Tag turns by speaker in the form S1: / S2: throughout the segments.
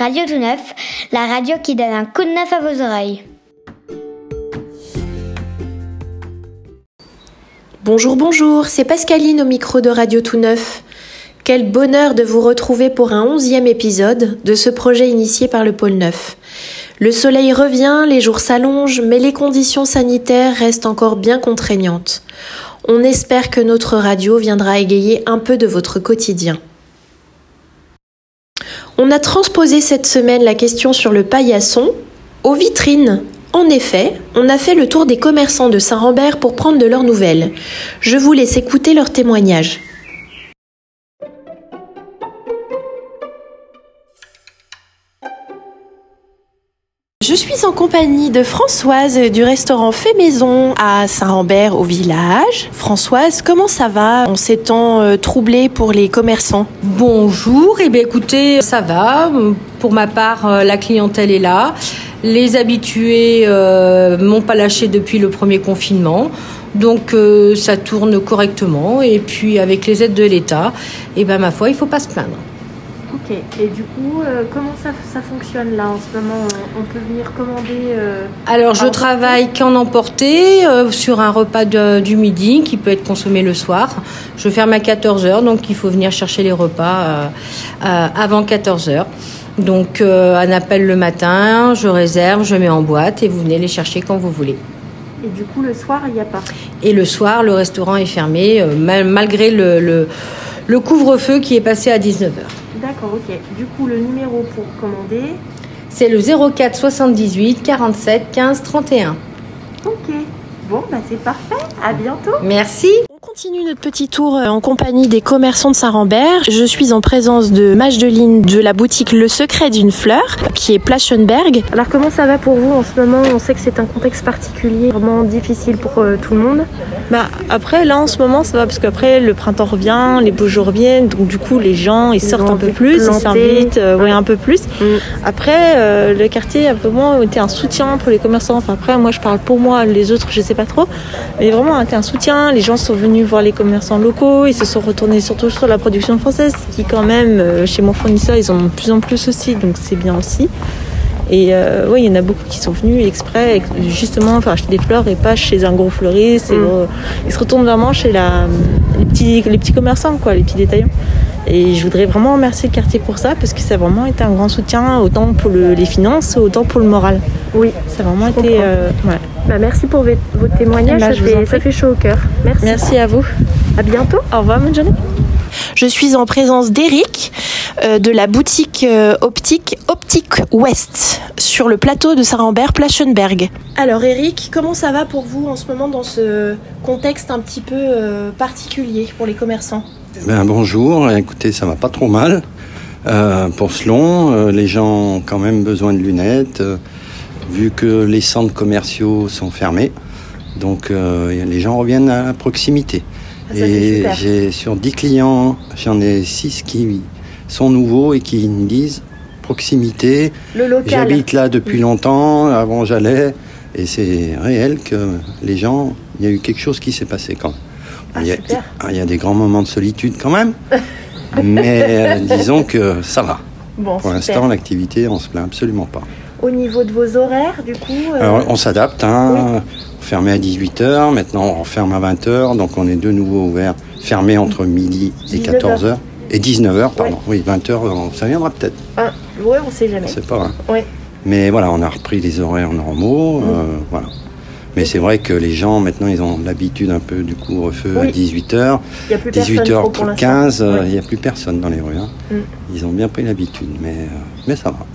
S1: Radio Tout Neuf, la radio qui donne un coup de neuf à vos oreilles.
S2: Bonjour, bonjour, c'est Pascaline au micro de Radio Tout Neuf. Quel bonheur de vous retrouver pour un onzième épisode de ce projet initié par le pôle Neuf. Le soleil revient, les jours s'allongent, mais les conditions sanitaires restent encore bien contraignantes. On espère que notre radio viendra égayer un peu de votre quotidien. On a transposé cette semaine la question sur le paillasson aux vitrines. En effet, on a fait le tour des commerçants de Saint-Rambert pour prendre de leurs nouvelles. Je vous laisse écouter leurs témoignages. Je suis en compagnie de Françoise du restaurant Fait Maison à Saint-Rambert au village. Françoise, comment ça va en ces temps euh, troublés pour les commerçants?
S3: Bonjour, et eh bien écoutez, ça va. Pour ma part, euh, la clientèle est là. Les habitués euh, m'ont pas lâché depuis le premier confinement. Donc euh, ça tourne correctement et puis avec les aides de l'État, et eh ben ma foi, il faut pas se plaindre.
S2: Ok, et du coup, euh, comment ça, ça, fonctionne là en ce moment? On peut venir commander euh,
S3: Alors, je travaille qu'en emporter euh, sur un repas de, du midi qui peut être consommé le soir. Je ferme à 14h, donc il faut venir chercher les repas avant 14h. Donc, un appel le matin, je réserve, je mets en boîte et vous venez les chercher quand vous voulez.
S2: Et du coup, le soir, il n'y a pas?
S3: Et le soir, le restaurant est fermé, malgré le, le, le couvre-feu qui est passé à 19h.
S2: D'accord, ok. Du coup, le numéro pour commander
S3: C'est le 04 78 47 15 31.
S2: Ok. Bon, bah c'est parfait. À bientôt.
S3: Merci
S2: continue notre petit tour euh, en compagnie des commerçants de Saint-Rambert. Je suis en présence de Magdeline de la boutique Le Secret d'une fleur, qui est Plaschenberg. Alors comment ça va pour vous en ce moment? On sait que c'est un contexte particulier, vraiment difficile pour euh, tout le monde.
S4: Bah après là en ce moment ça va parce qu'après le printemps revient, les beaux jours reviennent, donc du coup les gens ils, sortent un peu plus, ils s'invitent, euh, ouais, un peu plus. Mm. Après le quartier a vraiment été un soutien pour les commerçants. Enfin après moi je parle pour moi, les autres je sais pas trop, mais vraiment été un soutien. Les gens sont venus voir les commerçants locaux, ils se sont retournés surtout sur la production française, qui quand même, euh, chez mon fournisseur, ils en ont de plus en plus aussi, donc c'est bien aussi. Et euh, oui, il y en a beaucoup qui sont venus exprès, justement, enfin, acheter des fleurs et pas chez un gros fleuriste. Mm. ils se retournent vraiment chez la, les, petits, les petits commerçants, quoi, les petits détaillants. Et je voudrais vraiment remercier le quartier pour ça, parce que ça a vraiment été un grand soutien, autant pour les finances, autant pour le moral.
S2: Oui, ça a vraiment été. Euh, bah, merci pour votre témoignage, bah, ça, fait, ça, fait, chaud au cœur. Merci.
S4: Merci à vous.
S2: À bientôt.
S4: Au revoir, bonne journée.
S2: Je suis en présence d'Eric euh, de la boutique euh, optique Optique West sur le plateau de Saint-Rambert, Plaschenberg. Alors Eric, comment ça va pour vous en ce moment dans ce contexte un petit peu euh, particulier pour les commerçants?
S5: Ben, Bonjour, écoutez, ça va pas trop mal. pour Selon, les gens ont quand même besoin de lunettes vu que les centres commerciaux sont fermés. Donc euh, les gens reviennent à la proximité.
S2: Ah, et
S5: j'ai sur 10 clients, j'en ai 6 qui sont nouveaux et qui me disent proximité. J'habite là depuis mm. longtemps, avant j'allais. Et c'est réel que les gens, il y a eu quelque chose qui s'est passé quand même.
S2: Ah,
S5: il, y
S2: a,
S5: ah, il, y a, des grands moments de solitude quand même, mais euh, disons que ça va. Pour l'instant, l'activité, on se plaint absolument pas.
S2: Au niveau de vos horaires, du coup
S5: euh, Alors, on s'adapte. Hein. On fermait à 18h, maintenant on ferme à 20h, donc on est de nouveau ouvert, fermé entre midi et 14h. Et 19h, pardon. Oui, 20h, ça viendra peut-être.
S2: Ah, ouais, on sait jamais.
S5: On sait pas.
S2: Hein.
S5: Mais voilà, on a repris les horaires normaux. Euh, mm. voilà. Mais c'est vrai que les gens, maintenant, ils ont l'habitude un peu du couvre-feu à 18h. 18h15, il n'y a plus personne dans les rues. Hein. Mm. Ils ont bien pris l'habitude, mais, euh, mais ça va.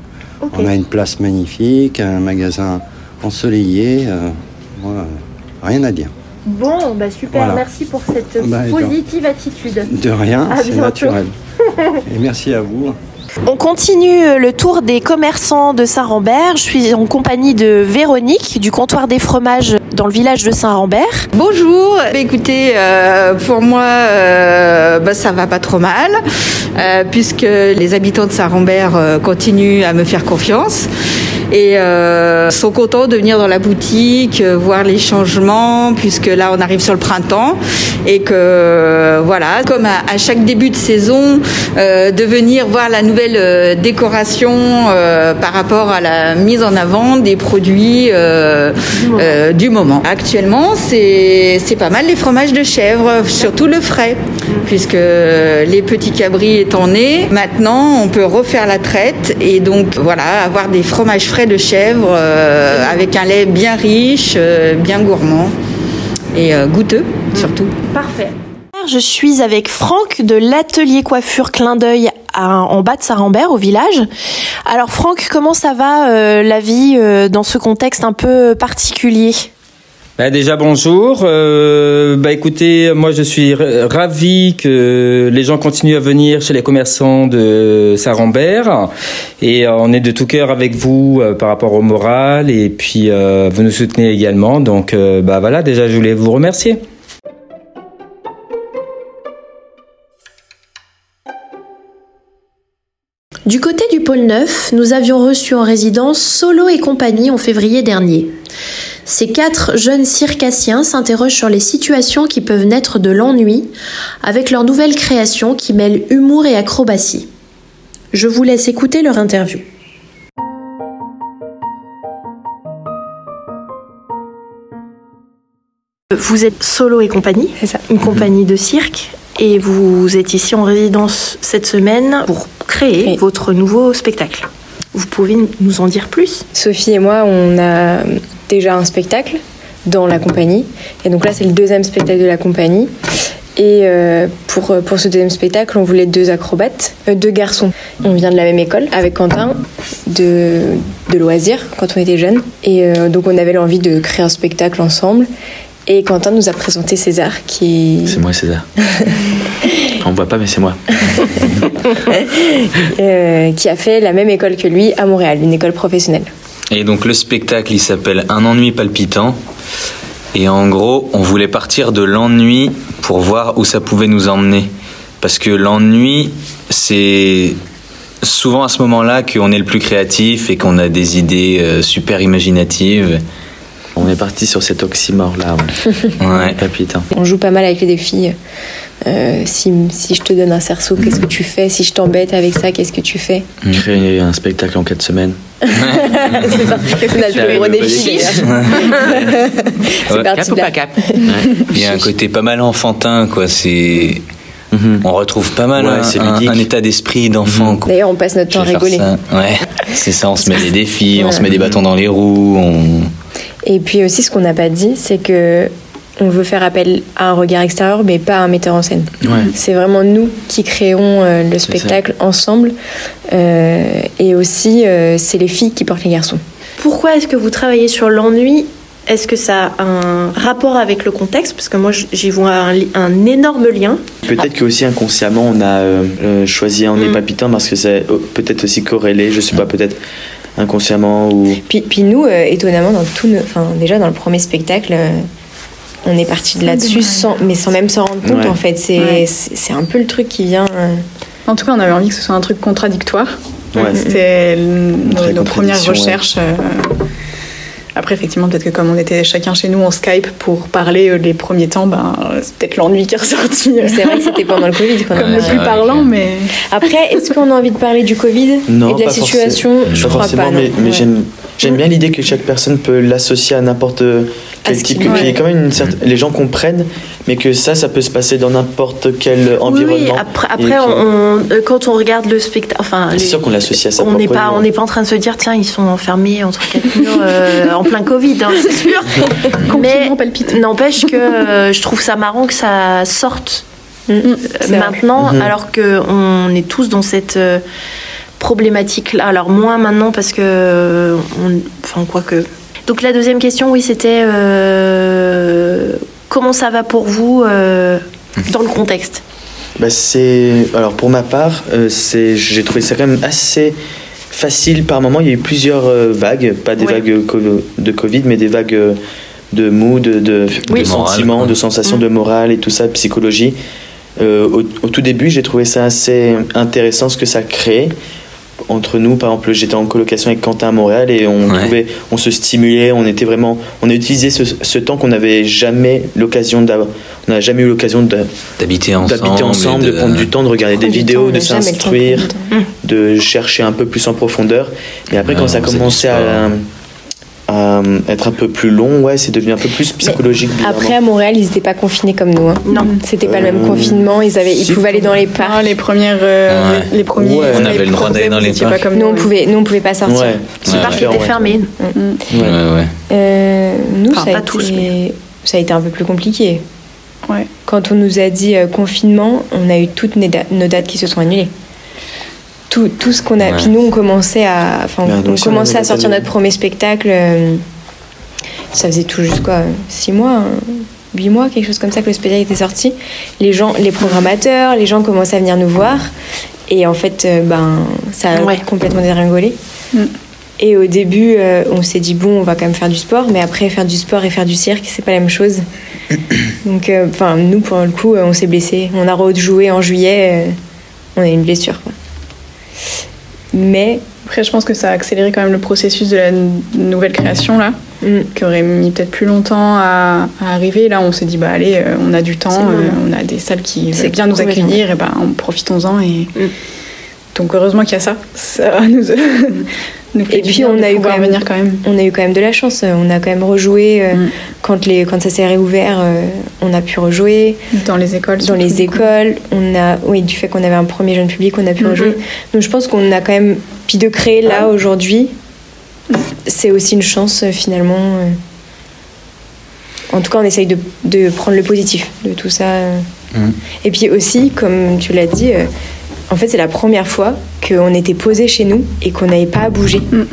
S5: On a une place magnifique, un magasin ensoleillé. Euh, rien à dire.
S2: Bon, bah super, merci pour cette bah, positive attitude.
S5: De rien, c'est naturel. Et merci à vous.
S2: On continue le tour des commerçants de Saint-Rambert. Je suis en compagnie de Véronique du comptoir des fromages dans le village de Saint-Rambert.
S6: Bonjour. Bah, écoutez, euh, pour moi, euh, bah, ça va pas trop mal, euh, puisque les habitants de Saint-Rambert continuent à me faire confiance. Et euh, sont contents de venir dans la boutique, euh, voir les changements, puisque là on arrive sur le printemps et que voilà, comme à, chaque début de saison, de venir voir la nouvelle décoration par rapport à la mise en avant des produits du moment. Actuellement, c'est pas mal les fromages de chèvre, surtout le frais, puisque les petits cabris étant nés, maintenant on peut refaire la traite et donc voilà, avoir des fromages frais de chèvre euh, avec un lait bien riche, euh, bien gourmand et euh, goûteux surtout.
S2: Parfait. Je suis avec Franck de l'atelier coiffure Clin d'œil en bas de Sarambert au village. Alors Franck, comment ça va la vie dans ce contexte un peu particulier?
S7: Bah déjà bonjour. Euh, bah écoutez, moi je suis ravi que les gens continuent à venir chez les commerçants de Saint-Rambert et euh, on est de tout cœur avec vous euh, par rapport au moral et puis vous nous soutenez également. Donc bah voilà, déjà je voulais vous remercier.
S2: Du côté du pôle 9, nous avions reçu en résidence Solo et compagnie en février dernier. Ces quatre jeunes circassiens s'interrogent sur les situations qui peuvent naître de l'ennui avec leur nouvelle création qui mêle humour et acrobatie. Je vous laisse écouter leur interview. Vous êtes solo et compagnie,
S8: c'est ça,
S2: une compagnie de cirque, et vous êtes ici en résidence cette semaine pour créer votre nouveau spectacle. Vous pouvez nous en dire plus?
S8: Sophie et moi, on a déjà un spectacle dans la compagnie. Et donc là, c'est le deuxième spectacle de la compagnie. Et euh, pour, pour ce deuxième spectacle, on voulait deux acrobates, euh, deux garçons. On vient de la même école avec Quentin de, de loisirs quand on était jeunes. Et euh, donc on avait l'envie de créer un spectacle ensemble. Et Quentin nous a présenté César qui...
S9: C'est moi César. on voit pas mais c'est moi.
S8: qui a fait la même école que lui à Montréal, une école professionnelle.
S9: Et donc le spectacle, il s'appelle Un ennui palpitant. Et en gros, on voulait partir de l'ennui pour voir où ça pouvait nous emmener. Parce que l'ennui, c'est souvent à ce moment-là qu'on est le plus créatif et qu'on a des idées euh, super imaginatives.
S10: On est parti sur cet oxymore-là, ouais. palpitant.
S8: On joue pas mal avec les défis. Euh, si, si, je te donne un cerceau, qu'est-ce que tu fais Si je t'embête avec ça, qu'est-ce que tu fais
S10: Créer un spectacle en 4 semaines.
S8: c'est notre plus gros défi.
S9: c'est parti cap cap Il y a un côté pas mal enfantin, quoi. C'est mhm. On retrouve pas mal un, état d'esprit d'enfant. Mhm.
S8: D'ailleurs, on passe notre temps à rigoler.
S9: Ouais, c'est ça. On se met des défis, on se met des bâtons dans les roues. On...
S8: Et puis aussi, ce qu'on n'a pas dit, c'est que on veut faire appel à un regard extérieur, mais pas à un metteur en scène. C'est vraiment nous qui créons euh, le spectacle ensemble. Euh, et aussi, euh, c'est les filles qui portent les garçons.
S2: Pourquoi est-ce que vous travaillez sur l'ennui? Est-ce que ça a un rapport avec le contexte? Parce que moi, j'y vois un, énorme lien.
S10: Peut-être que aussi inconsciemment, on a choisi un nez mm. palpitant parce que c'est peut-être aussi corrélé, je sais pas, peut-être inconsciemment ou...
S8: Puis, puis nous, étonnamment, dans tout, enfin, déjà dans le premier spectacle on est parti de là-dessus, sans, mais sans même s'en rendre compte en fait. C'est un peu le truc qui vient. Euh,
S11: en tout cas, on avait envie que ce soit un truc contradictoire. C'était nos, premières recherches. Euh, après, effectivement, peut-être que comme on était chacun chez nous en Skype pour parler euh, les premiers temps, ben, c'est peut-être l'ennui qui est ressorti.
S8: C'est vrai que c'était pendant le Covid.
S11: Comme le plus parlant, mais...
S8: Après, est-ce qu'on a envie de parler du Covid
S10: non,
S8: et de la situation?
S10: Je crois pas. Mais, mais j'aime bien l'idée que chaque personne peut l'associer à n'importe quel type, qu'il y ait quand même une certaine, les gens comprennent, mais que ça, ça peut se passer dans n'importe quel environnement. Oui,
S2: après, après on, euh, quand on regarde le spectacle, enfin,
S10: c'est sûr qu'on l'associe à ça.
S2: On n'est pas, on n'est pas en train de se dire, tiens, ils sont enfermés entre quatre murs euh, en plein Covid, hein, c'est sûr. mais n'empêche que euh, je trouve ça marrant que ça sorte mm, mm, maintenant, mm-hmm. alors que on est tous dans cette problématique là. Alors moins maintenant parce que, on, enfin quoi que donc la deuxième question, oui, c'était euh, comment ça va pour vous euh, dans le contexte?
S10: Bah c'est alors pour ma part, euh, c'est j'ai trouvé ça quand même assez facile par moment. Il y a eu plusieurs vagues, pas des vagues de Covid, mais des vagues de mood, de, de, sentiments, de sensations de mm. morale et tout ça, de psychologie. Au, au, tout début, j'ai trouvé ça assez intéressant ce que ça crée entre nous. Par exemple, j'étais en colocation avec Quentin à Montréal et on trouvait, on se stimulait, on était vraiment, on a utilisé ce, temps qu'on n'avait jamais l'occasion d'avoir, on n'a jamais eu l'occasion
S9: d'habiter ensemble,
S10: d'habiter ensemble, de... prendre du temps, de regarder des vidéos, de s'instruire, de chercher un peu plus en profondeur. Et après, quand ça a commencé à euh, être un peu plus long, ouais, c'est devenu un peu plus psychologique.
S8: après, à Montréal, ils n'étaient pas confinés comme nous. Hein. Non. C'était pas le même euh, confinement. Ils, avaient, ils pouvaient aller dans les parcs.
S11: les premières, euh, les premiers.
S9: on avait le droit d'aller dans les parcs.
S8: Pas comme nous, on pouvait, nous, on pouvait pas sortir. Ouais.
S12: Ce parc était fermé.
S8: Ouais, ouais. nous, ça, a été, ça a été un peu plus compliqué. Ouais. Quand on nous a dit confinement, on a eu toutes nos dates qui se sont annulées tout, tout ce qu'on a. Puis nous, on commençait à, enfin, on, commençait à sortir notre premier spectacle. Euh, ça faisait tout juste quoi, six mois, hein, huit mois, quelque chose comme ça que le spectacle était sorti. Les gens, les programmateurs, les gens commençaient à venir nous voir. Et en fait, euh, ben, ça a complètement déringolé. Mm. Et au début, euh, on s'est dit bon, on va quand même faire du sport, mais après faire du sport et faire du cirque, c'est pas la même chose. Donc, enfin, nous pour le coup, on s'est blessé. On a rejoué en juillet, on a eu une blessure. Quoi. Mais
S11: après, je pense que ça a accéléré quand même le processus de la nouvelle création là, mm. qui aurait mis peut-être plus longtemps à, arriver. Là, on s'est dit bah allez, euh, on a du temps, euh, on a des salles qui veulent bien nous accueillir, et ben profitons-en et mm. Donc heureusement qu'il y a ça. Ça nous,
S8: et puis on a eu quand même, quand même, on a eu quand même de la chance. On a quand même rejoué euh, mm. quand les quand ça s'est réouvert. Euh, on a pu rejouer
S11: dans les écoles.
S8: Dans les écoles, on a oui du fait qu'on avait un premier jeune public, on a pu mm-hmm. rejouer. Donc je pense qu'on a quand même puis de créer là aujourd'hui, c'est aussi une chance euh, finalement. En tout cas, on essaye de, de prendre le positif de tout ça. Mm. Et puis aussi, comme tu l'as dit en fait, c'est la première fois qu'on était posé chez nous et qu'on n'avait pas à bouger. Mm.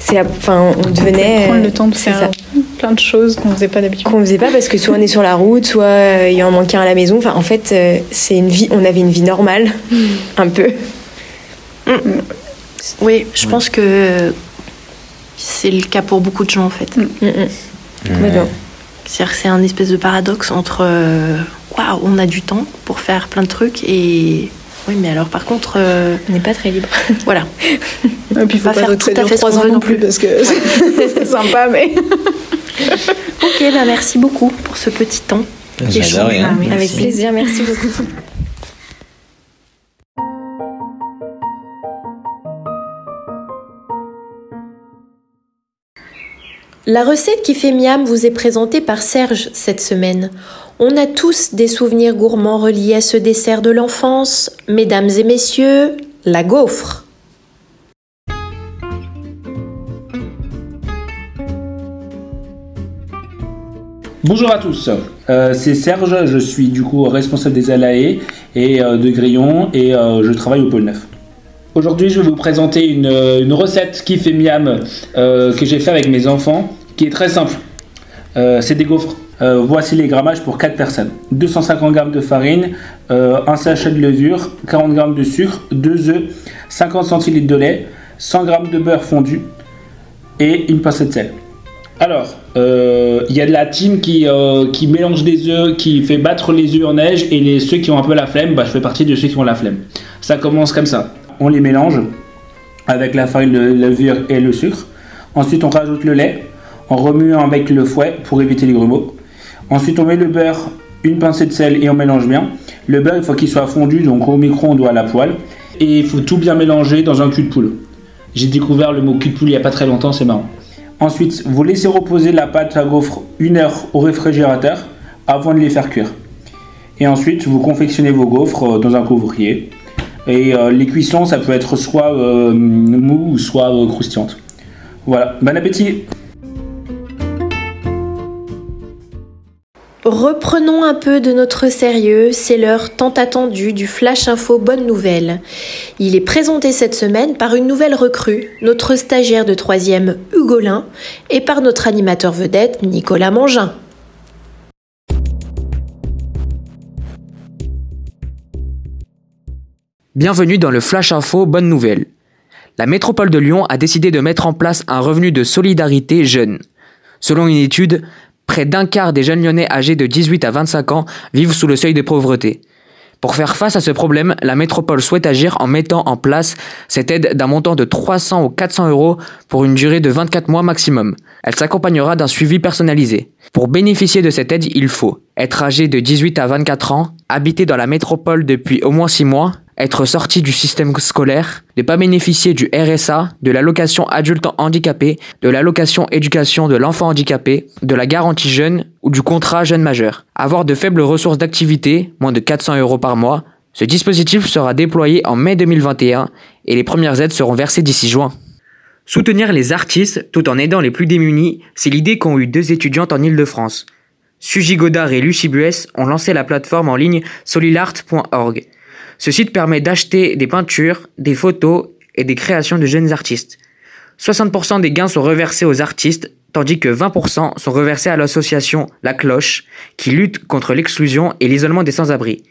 S8: C'est enfin, on devenait
S11: prendre le temps de faire plein de choses qu'on faisait pas d'habitude.
S8: Qu'on faisait pas parce que soit on est sur la route, soit euh, il y en manquait un à la maison. Enfin, en fait, euh, c'est une vie. On avait une vie normale, mm. un peu.
S12: Mm. Oui, je pense que c'est le cas pour beaucoup de gens en fait. C'est-à-dire que c'est un espèce de paradoxe entre euh, waouh, on a du temps pour faire plein de trucs et oui, mais alors par contre. Euh,
S8: on n'est pas très libre.
S12: voilà.
S11: Et puis, il faut pas, faire tout à fait trois ans non plus, parce que c'est sympa, mais.
S12: ok, bah merci beaucoup pour ce petit temps.
S8: Rien. Avec plaisir, merci beaucoup.
S2: La recette qui fait miam vous est présentée par Serge cette semaine. On a tous des souvenirs gourmands reliés à ce dessert de l'enfance. Mesdames et messieurs, la gaufre.
S13: Bonjour à tous, euh, c'est Serge, je suis du coup responsable des Alae et euh, de Grillon et euh, je travaille au pôle 9. Aujourd'hui je vais vous présenter une, recette qui fait miam que j'ai fait avec mes enfants qui est très simple. Euh, c'est des gaufres. Euh, voici les grammages pour 4 personnes. 250 g de farine, euh, un sachet de levure, 40 g de sucre, 2 œufs, 50 centilitres de lait, 100 g de beurre fondu et une pincée de sel. Alors, il y a de la team qui, qui mélange des œufs, qui fait battre les œufs en neige et les, ceux qui ont un peu la flemme, bah, je fais partie de ceux qui ont la flemme. Ça commence comme ça. On les mélange avec la farine, de levure et le sucre. Ensuite, on rajoute le lait en remuant avec le fouet pour éviter les grumeaux. Ensuite, on met le beurre, une pincée de sel et on mélange bien. Le beurre, il faut qu'il soit fondu, donc au micro-ondes ou à la poêle. Et il faut tout bien mélanger dans un cul de poule. J'ai découvert le mot cul de poule il n'y a pas très longtemps, c'est marrant. Ensuite, vous laissez reposer la pâte à gaufre une heure au réfrigérateur avant de les faire cuire. Et ensuite, vous confectionnez vos gaufres euh, dans un couvrier. Et euh, les cuissons, ça peut être soit euh, mou ou soit croustillante. Voilà, bon appétit
S2: Reprenons un peu de notre sérieux, c'est l'heure tant attendue du Flash Info Bonne Nouvelle. Il est présenté cette semaine par une nouvelle recrue, notre stagiaire de troisième Hugolin, et par notre animateur vedette Nicolas Mangin.
S14: Bienvenue dans le Flash Info Bonne Nouvelle. La métropole de Lyon a décidé de mettre en place un revenu de solidarité jeune. Selon une étude, Près d'un quart des jeunes lyonnais âgés de 18 à 25 ans vivent sous le seuil de pauvreté. Pour faire face à ce problème, la métropole souhaite agir en mettant en place cette aide d'un montant de 300 ou 400 euros pour une durée de 24 mois maximum. Elle s'accompagnera d'un suivi personnalisé. Pour bénéficier de cette aide, il faut être âgé de 18 à 24 ans, habiter dans la métropole depuis au moins 6 mois, être sorti du système scolaire, ne pas bénéficier du RSA, de l'allocation adulte handicapé, de l'allocation éducation de l'enfant handicapé, de la garantie jeune ou du contrat jeune majeur. Avoir de faibles ressources d'activité, moins de 400 euros par mois. Ce dispositif sera déployé en mai 2021 et les premières aides seront versées d'ici juin. Soutenir les artistes tout en aidant les plus démunis, c'est l'idée qu'ont eu deux étudiantes en Ile-de-France. Suji Godard et Lucie Buès ont lancé la plateforme en ligne solilart.org. Ce site permet d'acheter des peintures, des photos et des créations de jeunes artistes. 60% des gains sont reversés aux artistes, tandis que 20% sont reversés à l'association La Cloche, qui lutte contre l'exclusion et l'isolement des sans-abri.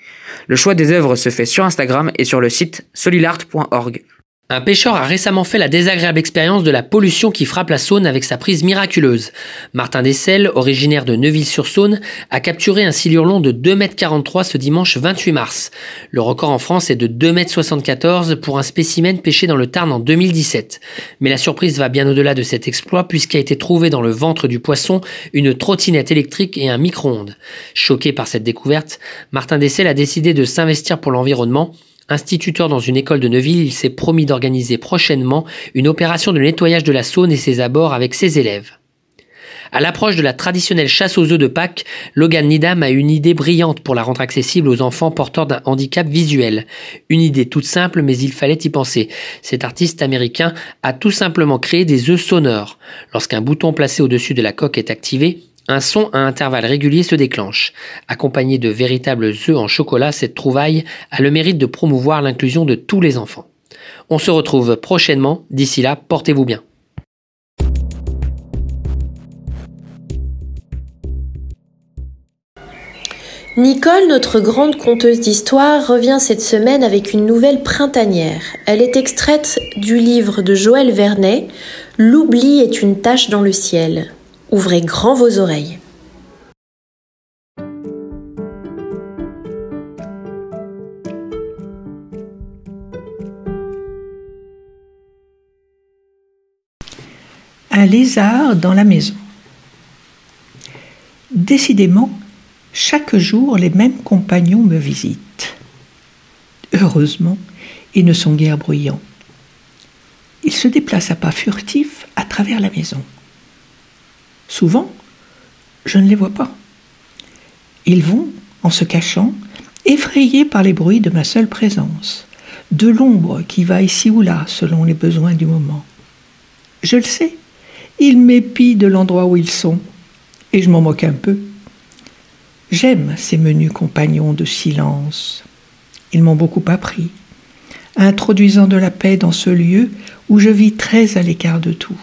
S14: Le choix des œuvres se fait sur Instagram et sur le site solilart.org.
S15: Un pêcheur a récemment fait la désagréable expérience de la pollution qui frappe la Saône avec sa prise miraculeuse. Martin Dessel, originaire de Neuville-sur-Saône, a capturé un silurlon de 2,43 m ce dimanche 28 mars. Le record en France est de 2,74 m pour un spécimen pêché dans le Tarn en 2017. Mais la surprise va bien au-delà de cet exploit puisqu'a été trouvé dans le ventre du poisson une trottinette électrique et un micro-ondes. Choqué par cette découverte, Martin Dessel a décidé de s'investir pour l'environnement Instituteur dans une école de Neuville, il s'est promis d'organiser prochainement une opération de nettoyage de la Saône et ses abords avec ses élèves. À l'approche de la traditionnelle chasse aux œufs de Pâques, Logan Nidam a une idée brillante pour la rendre accessible aux enfants porteurs d'un handicap visuel. Une idée toute simple, mais il fallait y penser. Cet artiste américain a tout simplement créé des œufs sonores. Lorsqu'un bouton placé au-dessus de la coque est activé, un son à intervalles réguliers se déclenche. Accompagné de véritables œufs en chocolat, cette trouvaille a le mérite de promouvoir l'inclusion de tous les enfants. On se retrouve prochainement. D'ici là, portez-vous bien.
S2: Nicole, notre grande conteuse d'histoire, revient cette semaine avec une nouvelle printanière. Elle est extraite du livre de Joël Vernet, L'oubli est une tache dans le ciel. Ouvrez grand vos oreilles.
S16: Un lézard dans la maison. Décidément, chaque jour les mêmes compagnons me visitent. Heureusement, ils ne sont guère bruyants. Ils se déplacent à pas furtifs à travers la maison. Souvent, je ne les vois pas. Ils vont, en se cachant, effrayés par les bruits de ma seule présence, de l'ombre qui va ici ou là selon les besoins du moment. Je le sais, ils m'épient de l'endroit où ils sont, et je m'en moque un peu. J'aime ces menus compagnons de silence. Ils m'ont beaucoup appris, introduisant de la paix dans ce lieu où je vis très à l'écart de tout.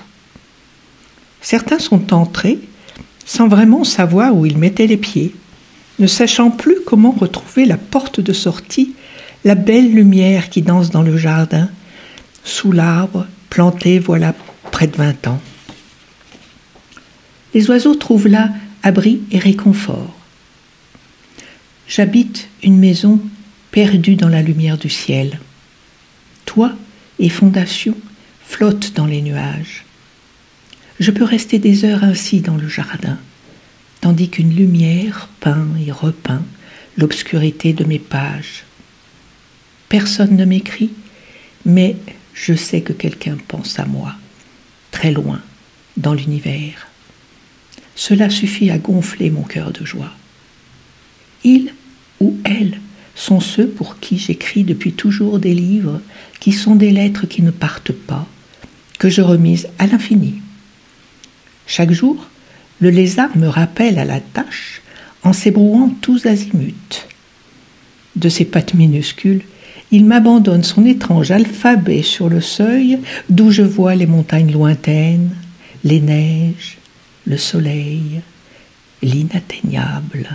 S16: Certains sont entrés sans vraiment savoir où ils mettaient les pieds, ne sachant plus comment retrouver la porte de sortie, la belle lumière qui danse dans le jardin, sous l'arbre planté voilà près de vingt ans. Les oiseaux trouvent là abri et réconfort. J'habite une maison perdue dans la lumière du ciel. Toit et fondation flottent dans les nuages. Je peux rester des heures ainsi dans le jardin, tandis qu'une lumière peint et repeint l'obscurité de mes pages. Personne ne m'écrit, mais je sais que quelqu'un pense à moi, très loin, dans l'univers. Cela suffit à gonfler mon cœur de joie. Il ou elle sont ceux pour qui j'écris depuis toujours des livres qui sont des lettres qui ne partent pas, que je remise à l'infini. Chaque jour, le lézard me rappelle à la tâche en s'ébrouant tous azimuts. De ses pattes minuscules, il m'abandonne son étrange alphabet sur le seuil d'où je vois les montagnes lointaines, les neiges, le soleil, l'inatteignable.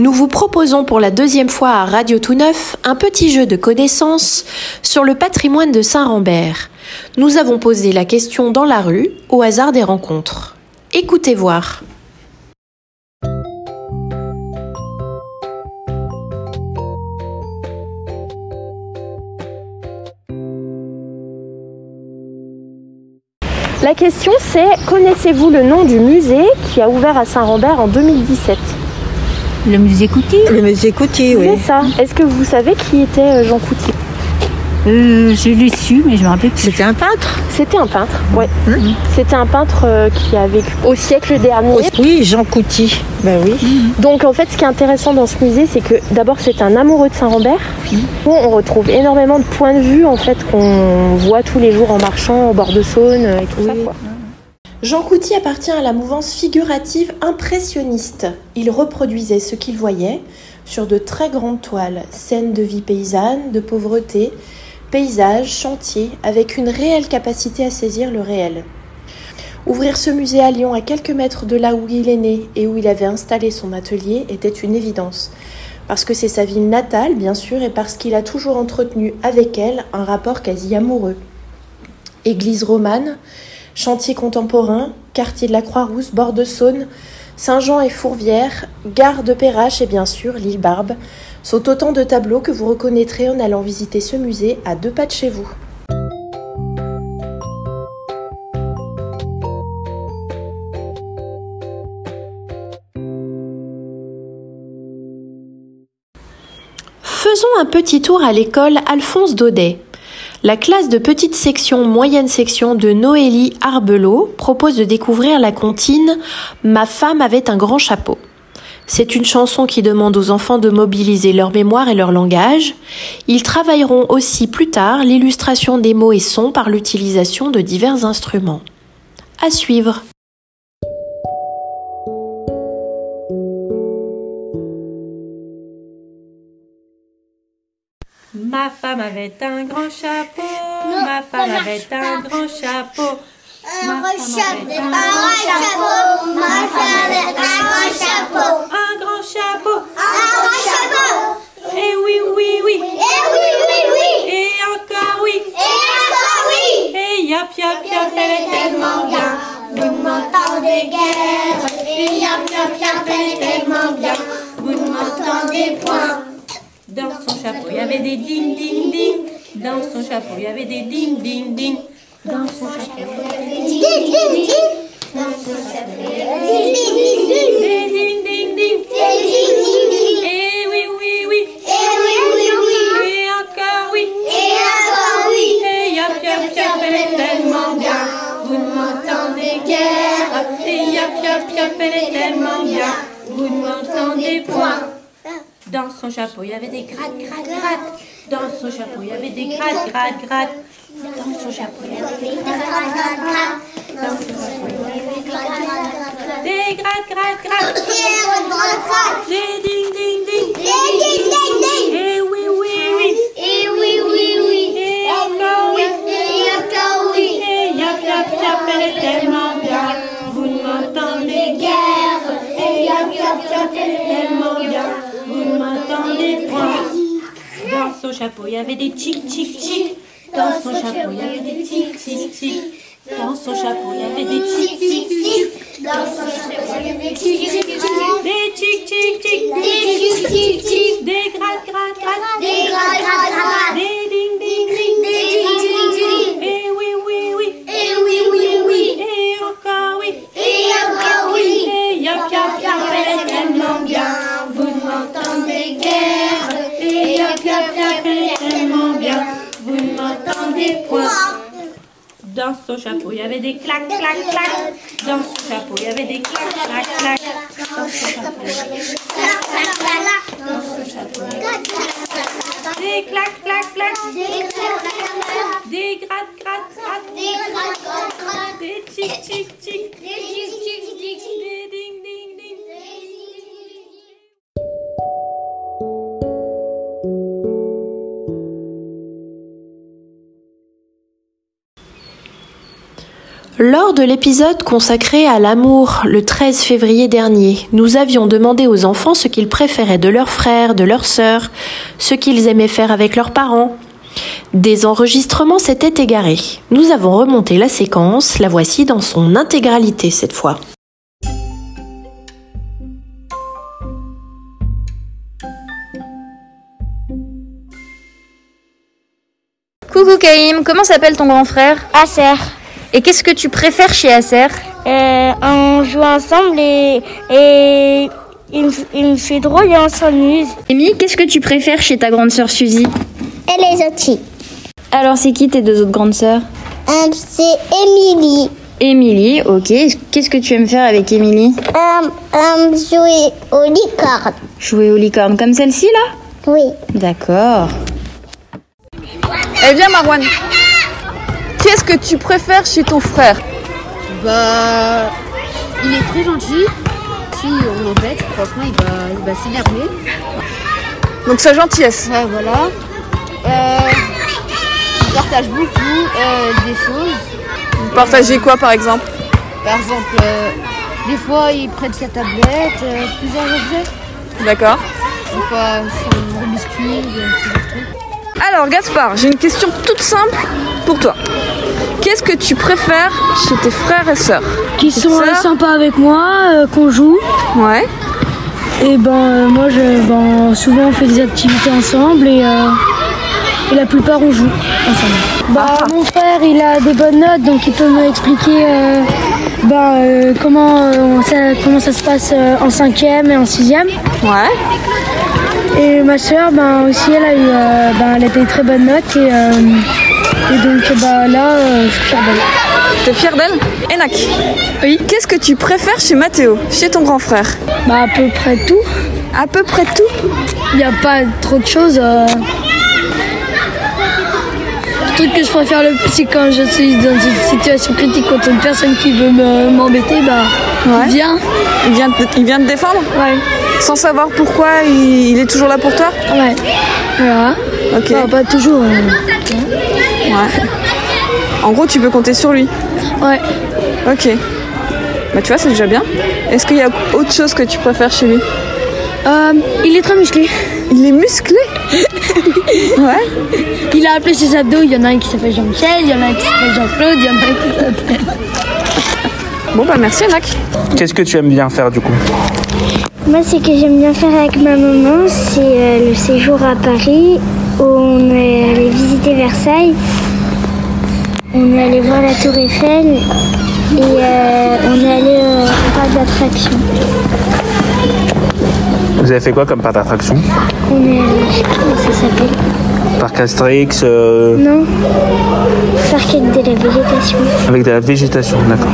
S2: Nous vous proposons pour la deuxième fois à Radio Tout Neuf un petit jeu de connaissances sur le patrimoine de Saint-Rambert. Nous avons posé la question dans la rue, au hasard des rencontres. Écoutez voir.
S17: La question c'est connaissez-vous le nom du musée qui a ouvert à Saint-Rambert en 2017
S18: Le musée Couty
S17: Le musée Couty, oui. C'est ça. Est-ce que vous savez qui était euh, Jean Couty
S18: euh, je l'ai su, mais je me rappelle plus.
S17: C'était un peintre C'était un peintre, oui. Hum. C'était un peintre euh, qui a vécu au siècle dernier.
S18: Oui, Jean Couty.
S17: Ben oui. Hum. Donc en fait, ce qui est intéressant dans ce musée, c'est que d'abord c'est un amoureux de Saint-Rambert. On retrouve énormément de points de vue en fait qu'on voit tous les jours en marchant au bord de Saône et tout ça.
S2: Jean Couty appartient à la mouvance figurative impressionniste. Il reproduisait ce qu'il voyait sur de très grandes toiles, scènes de vie paysanne, de pauvreté, paysages, chantiers, avec une réelle capacité à saisir le réel. Ouvrir ce musée à Lyon à quelques mètres de là où il est né et où il avait installé son atelier était une évidence, parce que c'est sa ville natale, bien sûr, et parce qu'il a toujours entretenu avec elle un rapport quasi amoureux. Église romane, chantier contemporain, quartier de la Croix-Rousse, bord de Saône, Saint-Jean et Fourvière, gare de Perrache et bien sûr l'île Barbe sont autant de tableaux que vous reconnaîtrez en allant visiter ce musée à deux pas de chez vous. Faisons un petit tour à l'école Alphonse Daudet. La classe de petite section, moyenne section de Noélie Arbelot propose de découvrir la comptine Ma femme avait un grand chapeau. C'est une chanson qui demande aux enfants de mobiliser leur mémoire et leur langage. Ils travailleront aussi plus tard l'illustration des mots et sons par l'utilisation de divers instruments. À suivre.
S19: Ma femme avait un grand chapeau, ma femme avait un grand chapeau. Un grand chapeau, un grand chapeau, ma femme avait un grand chapeau. Un grand chapeau, un grand chapeau. Et oui, oui, oui. Et oui, oui, oui. Et encore oui. Et encore oui. Et yap, yap, yap, elle est tellement bien. Vous ne m'entendez guère. Et yap, yap, yap, elle est tellement bien. Vous ne m'entendez point. Dans son chapeau, il y avait des ding, ding, ding. Dans son chapeau, il y avait des ding, ding, ding. Dans son chapeau, il y avait des ding, ding, ding. Dans son chapeau, il y avait des ding, ding, ding. Des ding, ding, ding. Des ding, ding, ding. Et oui, oui, oui. Et oui, oui, oui. Et encore oui. Et encore oui. Et yap, yap, yap, elle est tellement bien. Vous ne m'entendez guère. Et yap, yap, yap, elle est tellement bien. Vous ne m'entendez point. Dans son chapeau, il y avait des grattes, grattes, grattes. Dans son chapeau, il y avait des grattes, grattes, grattes. Dans son chapeau, il y avait des grattes, grattes, grattes. Dans son chapeau, il y avait des grattes, grattes, grattes. Des grattes, grattes, grattes. Avait des tchic,
S2: de l'épisode consacré à l'amour le 13 février dernier, nous avions demandé aux enfants ce qu'ils préféraient de leurs frères, de leurs sœurs, ce qu'ils aimaient faire avec leurs parents. Des enregistrements s'étaient égarés. Nous avons remonté la séquence, la voici dans son intégralité cette fois.
S20: Coucou Kaïm, comment s'appelle ton grand frère?
S1: Acer.
S20: Et qu'est-ce que tu préfères chez Acer
S1: euh, On joue ensemble et, et il, me- il me fait drôle et on s'amuse.
S20: Amy, qu'est-ce que tu préfères chez ta grande sœur Suzy
S1: Et les autres filles
S20: Alors c'est qui tes deux autres grandes sœurs
S1: Euh, C'est Émilie.
S20: Émilie, ok. Qu'est-ce que tu aimes faire avec Émilie
S1: Euh, euh, jouer aux licornes.
S20: Jouer aux licornes comme celle-ci là
S1: Oui.
S20: D'accord.
S21: Eh bien, Marwan, qu'est-ce que tu préfères chez ton frère
S22: Bah, il est très gentil. Si on l'embête, franchement, il va, il va s'énerver.
S21: Donc, sa gentillesse.
S22: Ouais, voilà. Euh, il partage beaucoup euh, des choses.
S21: Vous partagez quoi, par exemple
S22: Par exemple, euh, des fois, il prête sa tablette, plusieurs objets.
S21: D'accord.
S22: Des fois, son Rubik's Cube, plusieurs trucs.
S21: Alors, Gaspard, j'ai une question toute simple pour toi. Qu'est-ce que tu préfères chez tes frères et sœurs
S23: qui sont sympas avec moi, euh, qu'on joue.
S21: Ouais.
S23: Et ben euh, moi je ben souvent on fait des activités ensemble et, euh, et la plupart on joue ensemble. Bah mon frère il a des bonnes notes donc il peut m'expliquer euh, ben, euh, comment euh, ça, comment ça se passe euh, en cinquième et en sixième.
S21: Ouais.
S23: Et ma soeur ben aussi elle a eu euh, ben, elle a des très bonnes notes et, euh, et donc bah là euh, je suis fière d'elle.
S21: T'es fière d'elle? Enak. Oui. Qu'est-ce que tu préfères chez Mathéo, chez ton grand frère?
S23: Bah à peu près tout.
S21: À peu près tout?
S23: Il n'y a pas trop de choses. Le truc que je préfère le plus, c'est quand je suis dans une situation critique contre une personne qui veut me- m'embêter, bah il vient.
S21: Il vient, te, il vient te défendre?
S23: Ouais.
S21: Sans savoir pourquoi il, il est toujours là pour toi
S23: Ouais. Voilà.
S21: Ok.
S23: Bah, pas toujours. euh.
S21: Ouais. En gros, tu peux compter sur lui
S23: Ouais.
S21: Ok. Bah tu vois, c'est déjà bien. Est-ce qu'il y a autre chose que tu préfères chez lui
S23: Euh, il est très musclé.
S21: Il est musclé Ouais.
S23: Il a appelé ses abdos, il y en a un qui s'appelle Jean-Michel, il y en a un qui s'appelle Jean-Claude, il y en a un qui s'appelle...
S21: Bon bah merci Enak.
S13: Qu'est-ce que tu aimes bien faire du coup?
S1: Moi, ce que j'aime bien faire avec ma maman, c'est euh, le séjour à Paris où on est allé visiter Versailles. On est allé voir la Tour Eiffel et euh, on est allé euh, au parc d'attractions.
S13: Vous avez fait quoi comme parc d'attraction
S1: On est allé, je sais comment ça s'appelle.
S13: Parc Astérix euh,
S1: Non Parc avec de la végétation.
S13: avec de la végétation, d'accord.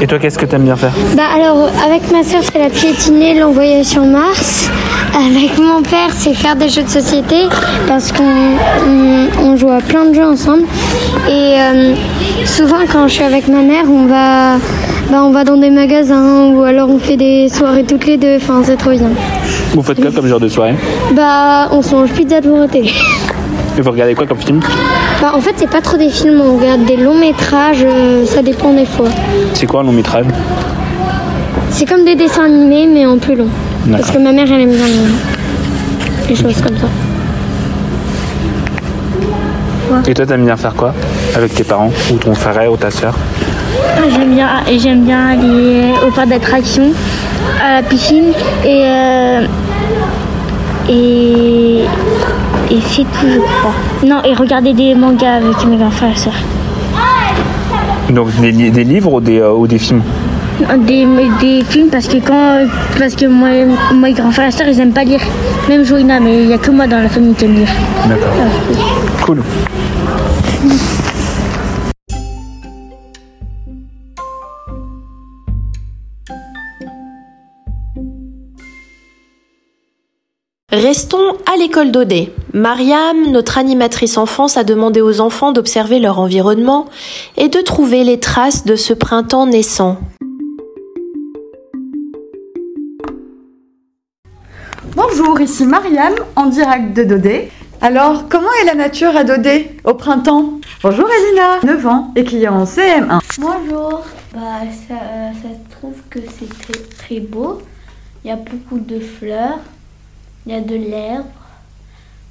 S13: Et toi, qu'est-ce que tu aimes bien faire
S1: Bah alors, avec ma soeur, c'est la piétiner, l'envoyer sur Mars. Avec mon père, c'est faire des jeux de société parce qu'on on, on joue à plein de jeux ensemble. Et euh, souvent, quand je suis avec ma mère, on va, bah, on va dans des magasins ou alors on fait des soirées toutes les deux. Enfin, c'est trop bien.
S13: Vous faites quoi comme genre de soirée
S1: Bah, on se mange pizza devant la télé.
S13: Et vous regardez quoi comme film
S1: Bah, en fait, c'est pas trop des films, on regarde des longs métrages, euh, ça dépend des fois.
S13: C'est quoi un long métrage?
S1: C'est comme des dessins animés, mais en plus long. Parce que ma mère, elle aime bien les, choses comme ça.
S13: Et toi, t'aimes bien faire quoi? Avec tes parents? Ou ton frère ou ta soeur
S1: Ah, J'aime bien, et j'aime bien aller au parc d'attractions, à la piscine et euh, et et c'est tout, je crois. Non, et regarder des mangas avec mes grands frères et sœurs.
S13: Donc des, li- des livres ou des, euh, ou des films?
S1: Des, des films parce que quand parce que moi, moi mes grands frères et sœurs ils aiment pas lire. Même Joïna, mais il y a que moi dans la famille qui aime lire.
S13: D'accord. Cool.
S2: Restons à l'école d'Audet. Mariam, notre animatrice enfance, a demandé aux enfants d'observer leur environnement et de trouver les traces de ce printemps naissant.
S24: Bonjour, ici Mariam, en direct de Dodé. Alors, comment est la nature à Dodé au printemps? Bonjour Elina, 9 ans et qui est en CM1.
S25: Bonjour, bah, ça, euh, ça se trouve que c'est très, très beau. Il y a beaucoup de fleurs, il y a de l'herbe,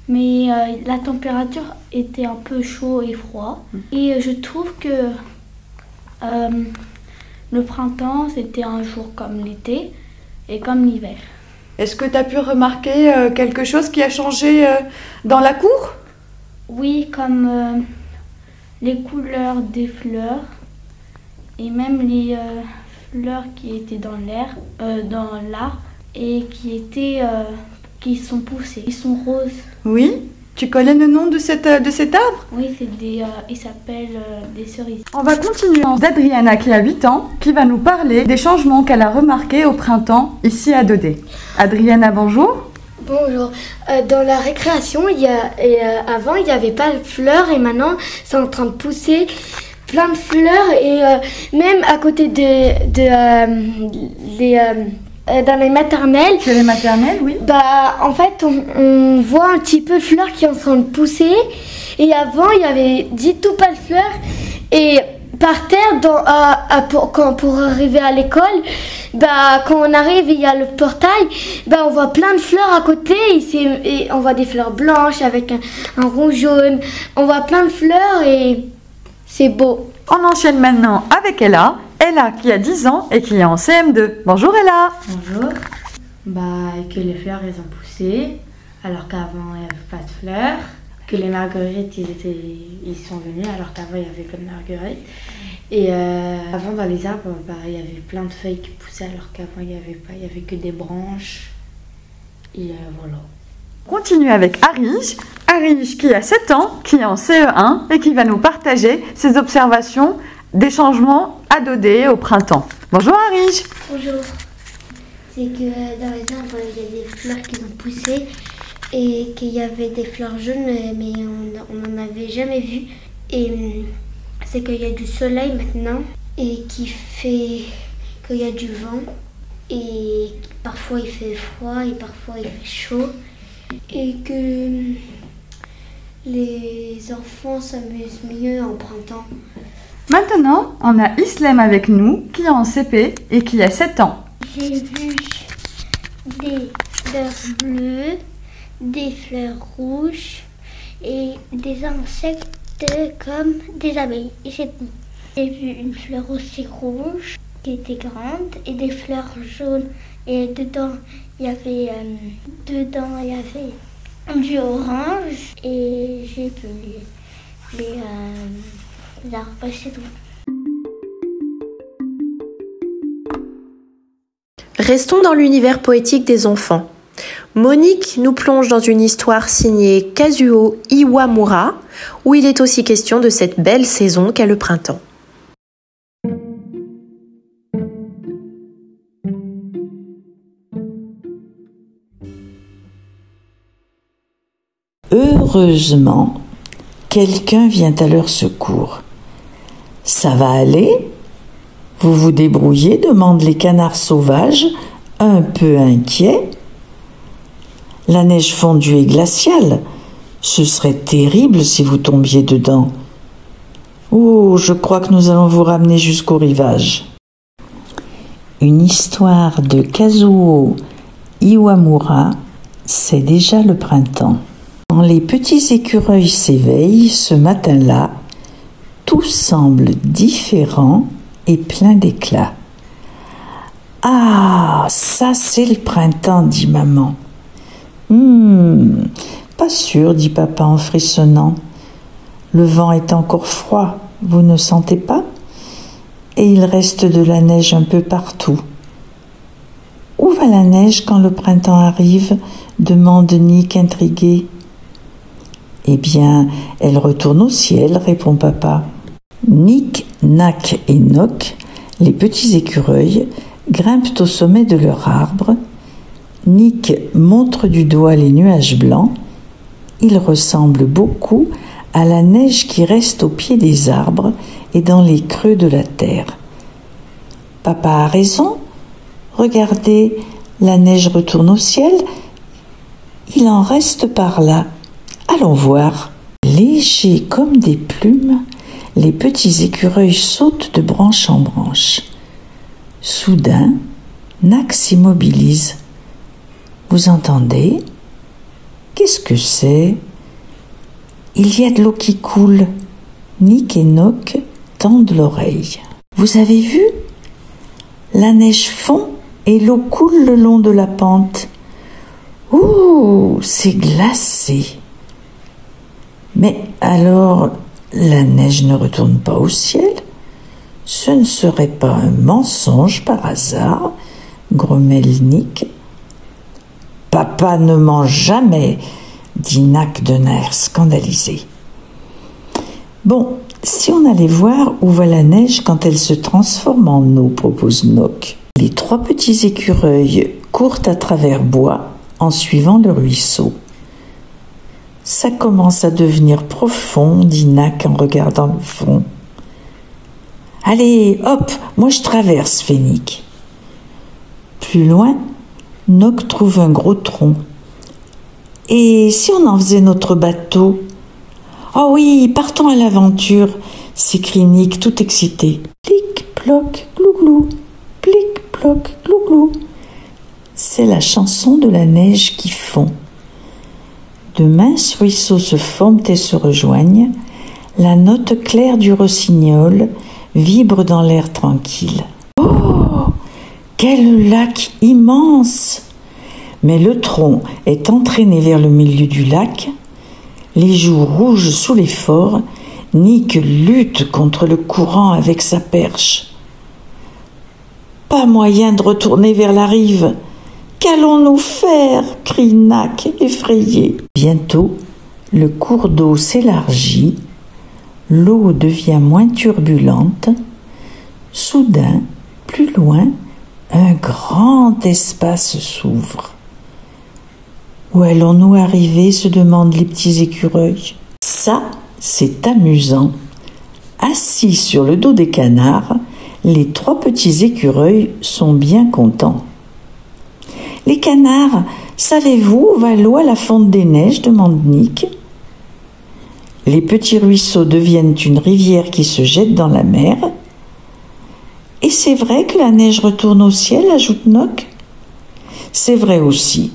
S25: mais euh, la température était un peu chaud et froid. Et je trouve que euh, le printemps, c'était un jour comme l'été et comme l'hiver.
S24: Est-ce que tu as pu remarquer euh, quelque chose qui a changé euh, dans la cour?
S25: Oui, comme euh, les couleurs des fleurs et même les euh, fleurs qui étaient dans l'air, euh, dans l'arbre et qui étaient, euh, qui sont poussées. Ils sont roses.
S24: Oui. Tu connais le nom de, cette, de cet arbre?
S25: Oui, c'est des, euh, ils s'appellent euh, des cerises.
S24: On va continuer d'Adriana qui a 8 ans, qui va nous parler des changements qu'elle a remarqués au printemps ici à Dodé. Adriana, bonjour.
S1: Bonjour. Euh, dans la récréation, il y a, et, euh, avant, il n'y avait pas de fleurs et maintenant, c'est en train de pousser plein de fleurs et euh, même à côté de, de euh, les, euh, euh, dans les maternelles.
S24: les maternelles, oui.
S1: Bah, en fait, on, on voit un petit peu de fleurs qui sont en train de pousser et avant, il y avait dit tout pas de fleurs et par terre, dans, à- à- pour, quand, pour arriver à l'école, bah, quand on arrive, il y a le portail, bah, on voit plein de fleurs à côté, et, et on voit des fleurs blanches avec un, un rond jaune, on voit plein de fleurs et c'est beau.
S24: On enchaîne maintenant avec Ella. Ella qui a 10 ans et qui est en CM2. Bonjour Ella.
S26: Bonjour. Bah, que les fleurs, elles ont poussé, alors qu'avant, il n'y avait pas de fleurs. Que les marguerites, ils, étaient, ils sont venus, alors qu'avant, il n'y avait pas de marguerites. Et euh, avant, dans les arbres, bah, il y avait plein de feuilles qui poussaient, alors qu'avant, il n'y avait pas, il y avait que des branches. Et euh, voilà.
S24: On continue avec Arish. Arish qui a 7 ans, qui est en CE1 et qui va nous partager ses observations des changements à Dodé au printemps. Bonjour Arish.
S1: Bonjour. C'est que dans les arbres, il y a des fleurs qui ont poussé et qu'il y avait des fleurs jaunes, mais on n'en avait jamais vu. Et hum, c'est qu'il y a du soleil maintenant et qui fait qu'il y a du vent. Et parfois il fait froid et parfois il fait chaud. Et que hum, les enfants s'amusent mieux en printemps.
S24: Maintenant, on a Islem avec nous qui est en CP et qui a 7 ans.
S25: J'ai vu des fleurs bleues, des fleurs rouges et des insectes comme des abeilles. Et c'est tout. J'ai vu une fleur aussi rouge qui était grande et des fleurs jaunes. Et dedans, il y avait, euh, dedans, il y avait du orange et j'ai vu les, euh, c'est tout.
S2: Restons dans l'univers poétique des enfants. Monique nous plonge dans une histoire signée Kazuo Iwamura, où il est aussi question de cette belle saison qu'est le printemps.
S27: Heureusement, quelqu'un vient à leur secours. Ça va aller Vous vous débrouillez demandent les canards sauvages, un peu inquiets. La neige fondue est glaciale. Ce serait terrible si vous tombiez dedans. Oh, je crois que nous allons vous ramener jusqu'au rivage. Une histoire de Kazuo Iwamura, c'est déjà le printemps. Quand les petits écureuils s'éveillent ce matin-là, tout semble différent et plein d'éclat. Ah, ça c'est le printemps, dit maman. Hum, pas sûr, dit papa en frissonnant. Le vent est encore froid, vous ne sentez pas? Et il reste de la neige un peu partout. Où va la neige quand le printemps arrive? demande Nick intrigué. Eh bien, elle retourne au ciel, répond papa. Nick, Nack et Nock, les petits écureuils, grimpent au sommet de leur arbre. Nick montre du doigt les nuages blancs. Ils ressemblent beaucoup à la neige qui reste au pied des arbres et dans les creux de la terre. Papa a raison. Regardez, la neige retourne au ciel. Il en reste par là. Allons voir. Légers comme des plumes, les petits écureuils sautent de branche en branche. Soudain, Nac s'immobilise. Vous entendez? Qu'est-ce que c'est? Il y a de l'eau qui coule. Nick et Noc tendent l'oreille. Vous avez vu? La neige fond et l'eau coule le long de la pente. Ouh, c'est glacé. Mais alors, la neige ne retourne pas au ciel Ce ne serait pas un mensonge par hasard grommelle Nick. Papa ne mange jamais, dit Nac air scandalisé. Bon, si on allait voir où va la neige quand elle se transforme en eau, propose Noc. Les trois petits écureuils courent à travers bois en suivant le ruisseau. Ça commence à devenir profond, dit Nac en regardant le fond. Allez, hop, moi je traverse, Fénique. Plus loin, Noc trouve un gros tronc. Et si on en faisait notre bateau? Oh oui, partons à l'aventure s'écrie Nick tout excité. Plic, ploc, glou-glou. Plic, ploc, glou-glou. C'est la chanson de la neige qui fond. De minces ruisseaux se forment et se rejoignent. La note claire du rossignol vibre dans l'air tranquille. Oh Quel lac immense Mais le tronc est entraîné vers le milieu du lac. Les joues rouges sous l'effort, Nick lutte contre le courant avec sa perche. Pas moyen de retourner vers la rive. Qu'allons-nous faire? crie Nac, effrayé. Bientôt, le cours d'eau s'élargit, l'eau devient moins turbulente. Soudain, plus loin, un grand espace s'ouvre. Où allons-nous arriver? se demandent les petits écureuils. Ça, c'est amusant. Assis sur le dos des canards, les trois petits écureuils sont bien contents. Les canards, savez-vous où va l'eau à la fonte des neiges demande Nick. Les petits ruisseaux deviennent une rivière qui se jette dans la mer. Et c'est vrai que la neige retourne au ciel, ajoute Noc. C'est vrai aussi.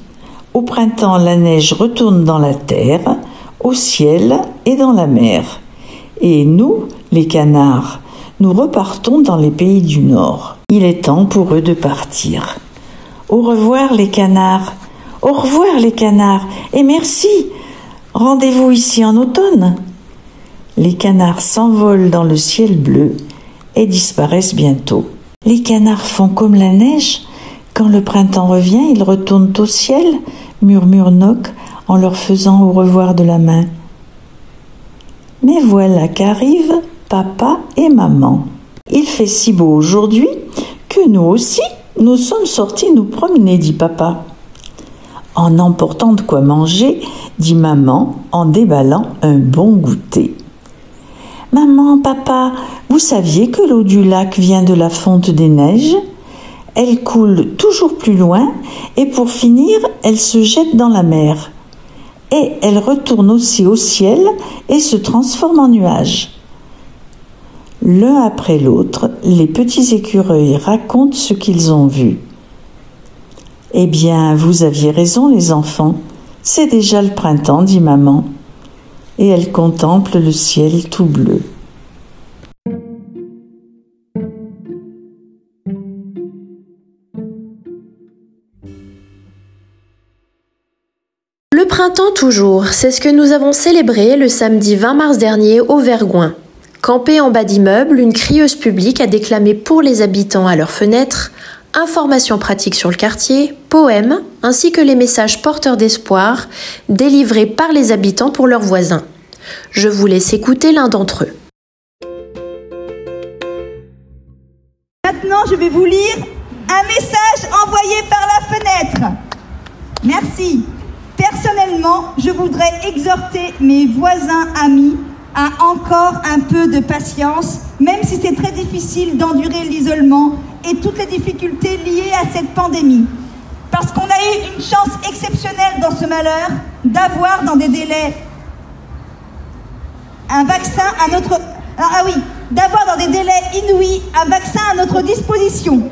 S27: Au printemps, la neige retourne dans la terre, au ciel et dans la mer. Et nous, les canards, nous repartons dans les pays du Nord. Il est temps pour eux de partir. Au revoir les canards. Au revoir les canards. Et merci. Rendez-vous ici en automne. Les canards s'envolent dans le ciel bleu et disparaissent bientôt. Les canards font comme la neige. Quand le printemps revient, ils retournent au ciel, murmure Noc en leur faisant au revoir de la main. Mais voilà qu'arrivent papa et maman. Il fait si beau aujourd'hui que nous aussi nous sommes sortis nous promener, dit papa. En emportant de quoi manger, dit maman en déballant un bon goûter. Maman, papa, vous saviez que l'eau du lac vient de la fonte des neiges? Elle coule toujours plus loin et pour finir, elle se jette dans la mer. Et elle retourne aussi au ciel et se transforme en nuages. L'un après l'autre, les petits écureuils racontent ce qu'ils ont vu. Eh bien, vous aviez raison, les enfants. C'est déjà le printemps, dit maman. Et elle contemple le ciel tout bleu.
S2: Le printemps toujours, c'est ce que nous avons célébré le samedi 20 mars dernier au Vergoin. Campée en bas d'immeuble, une crieuse publique a déclamé pour les habitants à leurs fenêtres informations pratiques sur le quartier, poèmes, ainsi que les messages porteurs d'espoir délivrés par les habitants pour leurs voisins. Je vous laisse écouter l'un d'entre eux.
S28: Maintenant, je vais vous lire un message envoyé par la fenêtre. Merci. Personnellement, je voudrais exhorter mes voisins amis à encore un peu de patience, même si c'est très difficile d'endurer l'isolement et toutes les difficultés liées à cette pandémie. Parce qu'on a eu une chance exceptionnelle dans ce malheur d'avoir dans des délais un vaccin à notre... Ah, ah oui, d'avoir dans des délais inouïs un vaccin à notre disposition.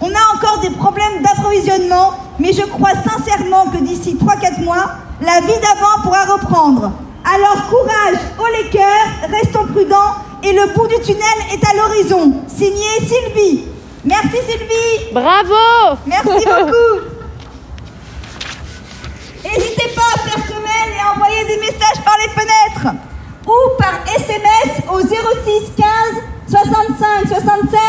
S28: On a encore des problèmes d'approvisionnement, mais je crois sincèrement que d'ici 3-4 mois, la vie d'avant pourra reprendre. Alors courage, haut les cœurs, restons prudents et le bout du tunnel est à l'horizon. Signé Sylvie. Merci Sylvie.
S21: Bravo.
S28: Merci beaucoup. N'hésitez pas à faire comme elle et à envoyer des messages par les fenêtres ou par SMS au 06 15 65 76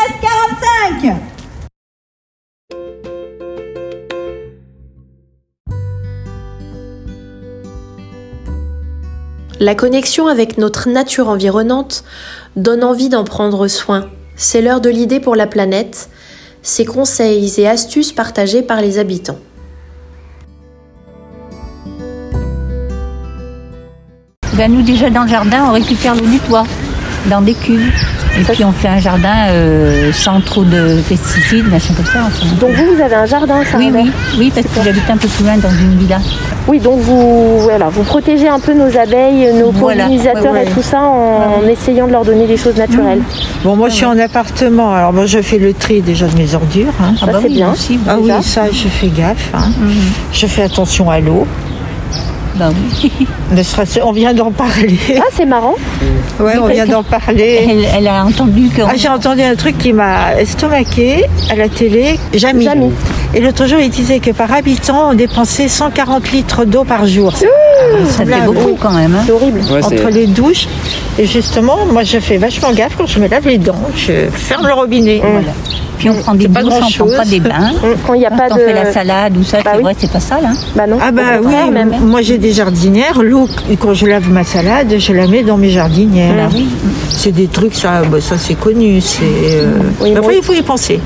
S2: La connexion avec notre nature environnante donne envie d'en prendre soin. C'est l'heure de l'idée pour la planète, ces conseils et astuces partagés par les habitants.
S18: Ben, nous déjà dans le jardin, on récupère l'eau du dans des cuves. Et puis on fait un jardin euh, sans trop de pesticides, machin comme ça. enfin.
S17: Donc vous, vous avez un jardin, ça
S18: Oui, oui, oui, parce que j'habite un peu plus loin dans une villa.
S17: Oui, donc vous, voilà, vous protégez un peu nos abeilles, nos
S18: Voilà,
S17: pollinisateurs
S18: ouais, ouais.
S17: et tout ça en, en essayant de leur donner des choses naturelles.
S29: Bon, moi je suis en appartement, alors moi je fais le tri déjà de mes ordures. hein.
S17: Ah bah c'est oui, bien. aussi,
S29: ah oui, ça je fais gaffe. hein. Je fais attention à l'eau.
S18: Bah oui.
S29: Ne serait-ce- on vient d'en parler.
S17: Ah, c'est marrant.
S29: Ouais, on vient d'en parler.
S18: Elle, elle a entendu que.
S29: Ah, j'ai entendu un truc qui m'a estomaqué à la télé. Jamy. Et l'autre jour, il disait que par habitant, on dépensait 140 litres d'eau par jour.
S18: Ça fait beaucoup quand même. hein.
S17: C'est horrible.
S29: Ouais, Entre les douches. Et justement, moi, je fais vachement gaffe quand je me lave les dents. Je ferme le robinet.
S18: Voilà. Puis on prend des
S29: pas
S18: douches, on prend pas des bains.
S17: Quand il n'y a pas
S18: on
S17: de.
S18: fait la salade ou ça, c'est vrai, c'est pas ça là.
S17: Bah non.
S29: Ah bah oui,
S18: même.
S29: moi j'ai des jardinières. L'eau, quand je lave ma salade, je la mets dans mes jardinières.
S18: Bah oui.
S29: C'est des trucs, ça, bah, ça c'est connu. C'est. euh,
S2: Oui,
S29: Après,
S2: oui.
S29: il faut y penser.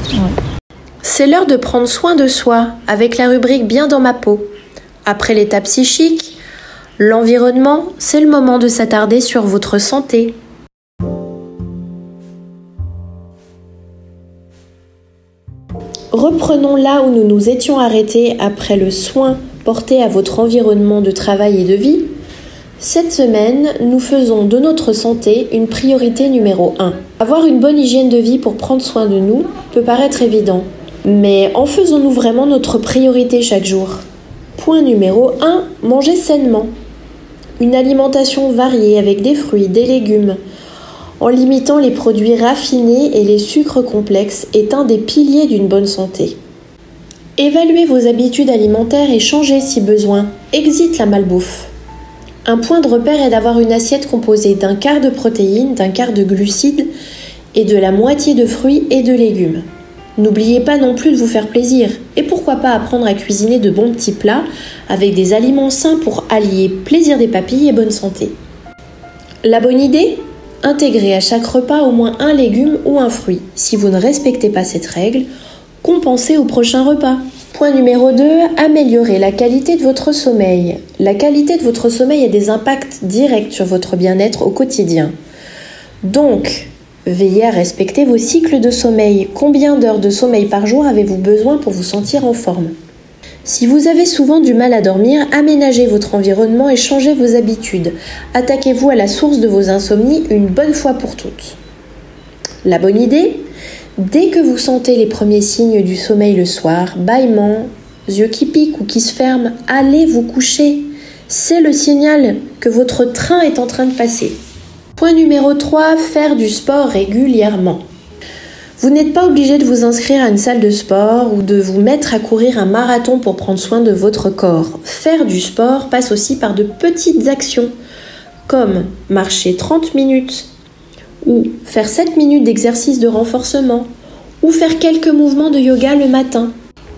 S2: C'est l'heure de prendre soin de soi avec la rubrique Bien dans ma peau. Après l'état psychique, l'environnement, c'est le moment de s'attarder sur votre santé. Reprenons là où nous nous étions arrêtés après le soin porté à votre environnement de travail et de vie. Cette semaine, nous faisons de notre santé une priorité numéro 1. Avoir une bonne hygiène de vie pour prendre soin de nous peut paraître évident, mais en faisons-nous vraiment notre priorité chaque jour? Point numéro 1, manger sainement. Une alimentation variée avec des fruits, des légumes, en limitant les produits raffinés et les sucres complexes est un des piliers d'une bonne santé. Évaluez vos habitudes alimentaires et changez si besoin. Exit la malbouffe. Un point de repère est d'avoir une assiette composée d'un quart de protéines, d'un quart de glucides et de la moitié de fruits et de légumes. N'oubliez pas non plus de vous faire plaisir et pourquoi pas apprendre à cuisiner de bons petits plats avec des aliments sains pour allier plaisir des papilles et bonne santé. La bonne idée? Intégrez à chaque repas au moins un légume ou un fruit. Si vous ne respectez pas cette règle, compensez au prochain repas. Point numéro 2, améliorer la qualité de votre sommeil. La qualité de votre sommeil a des impacts directs sur votre bien-être au quotidien. Donc, veillez à respecter vos cycles de sommeil. Combien d'heures de sommeil par jour avez-vous besoin pour vous sentir en forme? Si vous avez souvent du mal à dormir, aménagez votre environnement et changez vos habitudes. Attaquez-vous à la source de vos insomnies une bonne fois pour toutes. La bonne idée? Dès que vous sentez les premiers signes du sommeil le soir, bâillements, yeux qui piquent ou qui se ferment, allez vous coucher. C'est le signal que votre train est en train de passer. Point numéro 3, faire du sport régulièrement. Vous n'êtes pas obligé de vous inscrire à une salle de sport ou de vous mettre à courir un marathon pour prendre soin de votre corps. Faire du sport passe aussi par de petites actions, comme marcher 30 minutes, ou faire 7 minutes d'exercice de renforcement, ou faire quelques mouvements de yoga le matin.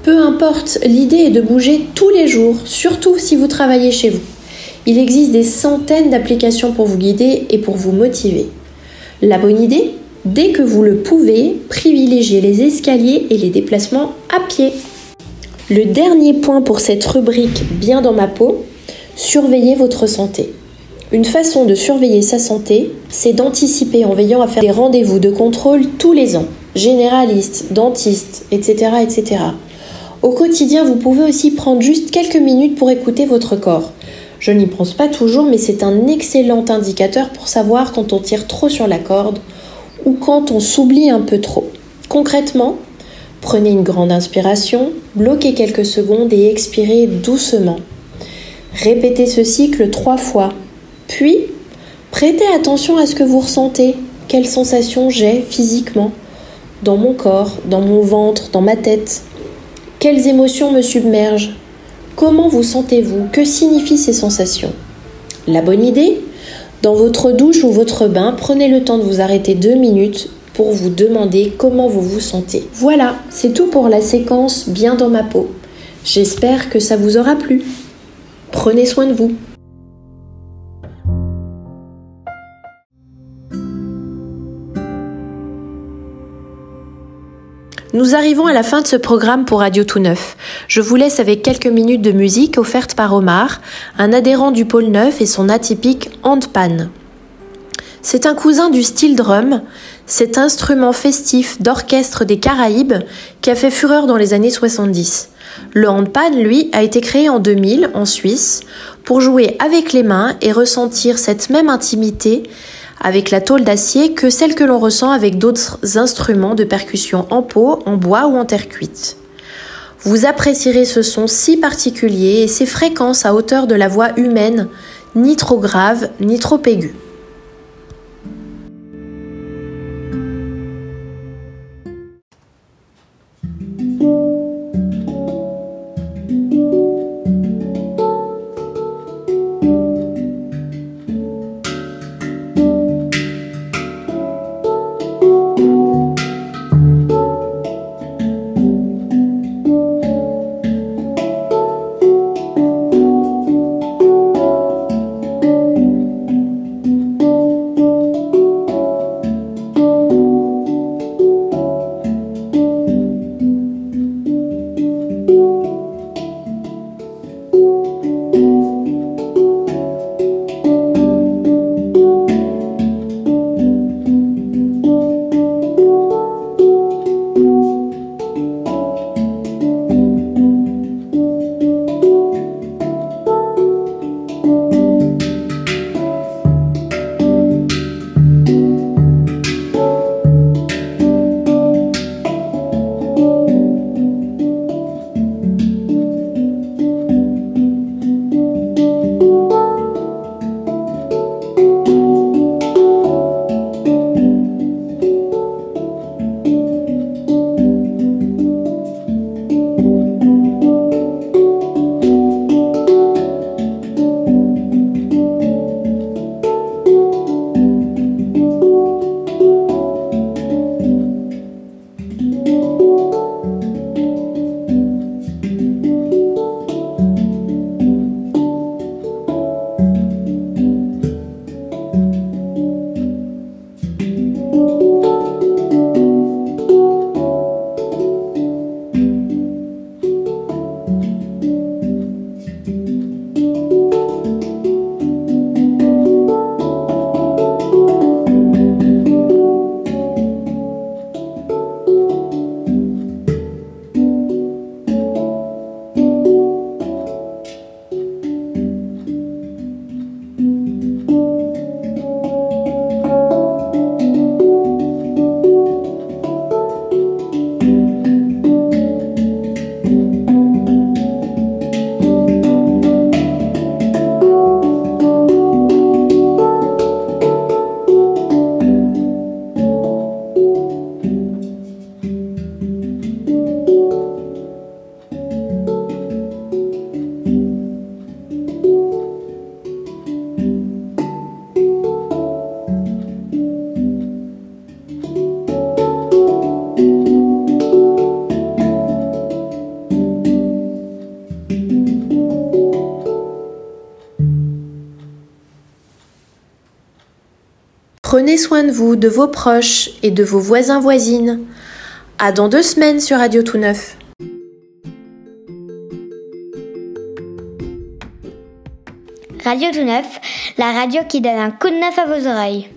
S2: Peu importe, l'idée est de bouger tous les jours, surtout si vous travaillez chez vous. Il existe des centaines d'applications pour vous guider et pour vous motiver. La bonne idée Dès que vous le pouvez, privilégiez les escaliers et les déplacements à pied. Le dernier point pour cette rubrique Bien dans ma peau, surveillez votre santé. Une façon de surveiller sa santé, c'est d'anticiper en veillant à faire des rendez-vous de contrôle tous les ans, généralistes, dentistes, etc., etc. Au quotidien, vous pouvez aussi prendre juste quelques minutes pour écouter votre corps. Je n'y pense pas toujours, mais c'est un excellent indicateur pour savoir quand on tire trop sur la corde ou quand on s'oublie un peu trop. Concrètement, prenez une grande inspiration, bloquez quelques secondes et expirez doucement. Répétez ce cycle trois fois. Puis, prêtez attention à ce que vous ressentez. Quelles sensations j'ai physiquement Dans mon corps, dans mon ventre, dans ma tête? Quelles émotions me submergent? Comment vous sentez-vous? Que signifient ces sensations? La bonne idée? Dans votre douche ou votre bain, prenez le temps de vous arrêter deux minutes pour vous demander comment vous vous sentez. Voilà, c'est tout pour la séquence Bien dans ma peau. J'espère que ça vous aura plu. Prenez soin de vous. Nous arrivons à la fin de ce programme pour Radio Tout Neuf. Je vous laisse avec quelques minutes de musique offerte par Omar, un adhérent du pôle Neuf et son atypique handpan. C'est un cousin du style drum, cet instrument festif d'orchestre des Caraïbes qui a fait fureur dans les années 70. Le handpan, lui, a été créé en 2000 en Suisse pour jouer avec les mains et ressentir cette même intimité avec la tôle d'acier que celle que l'on ressent avec d'autres instruments de percussion en peau, en bois ou en terre cuite. Vous apprécierez ce son si particulier et ses fréquences à hauteur de la voix humaine, ni trop grave, ni trop aiguë. Soin de vous, de vos proches et de vos voisins voisines. À dans deux semaines sur Radio Tout Neuf.
S25: Radio Tout Neuf, la radio qui donne un coup de neuf à vos oreilles.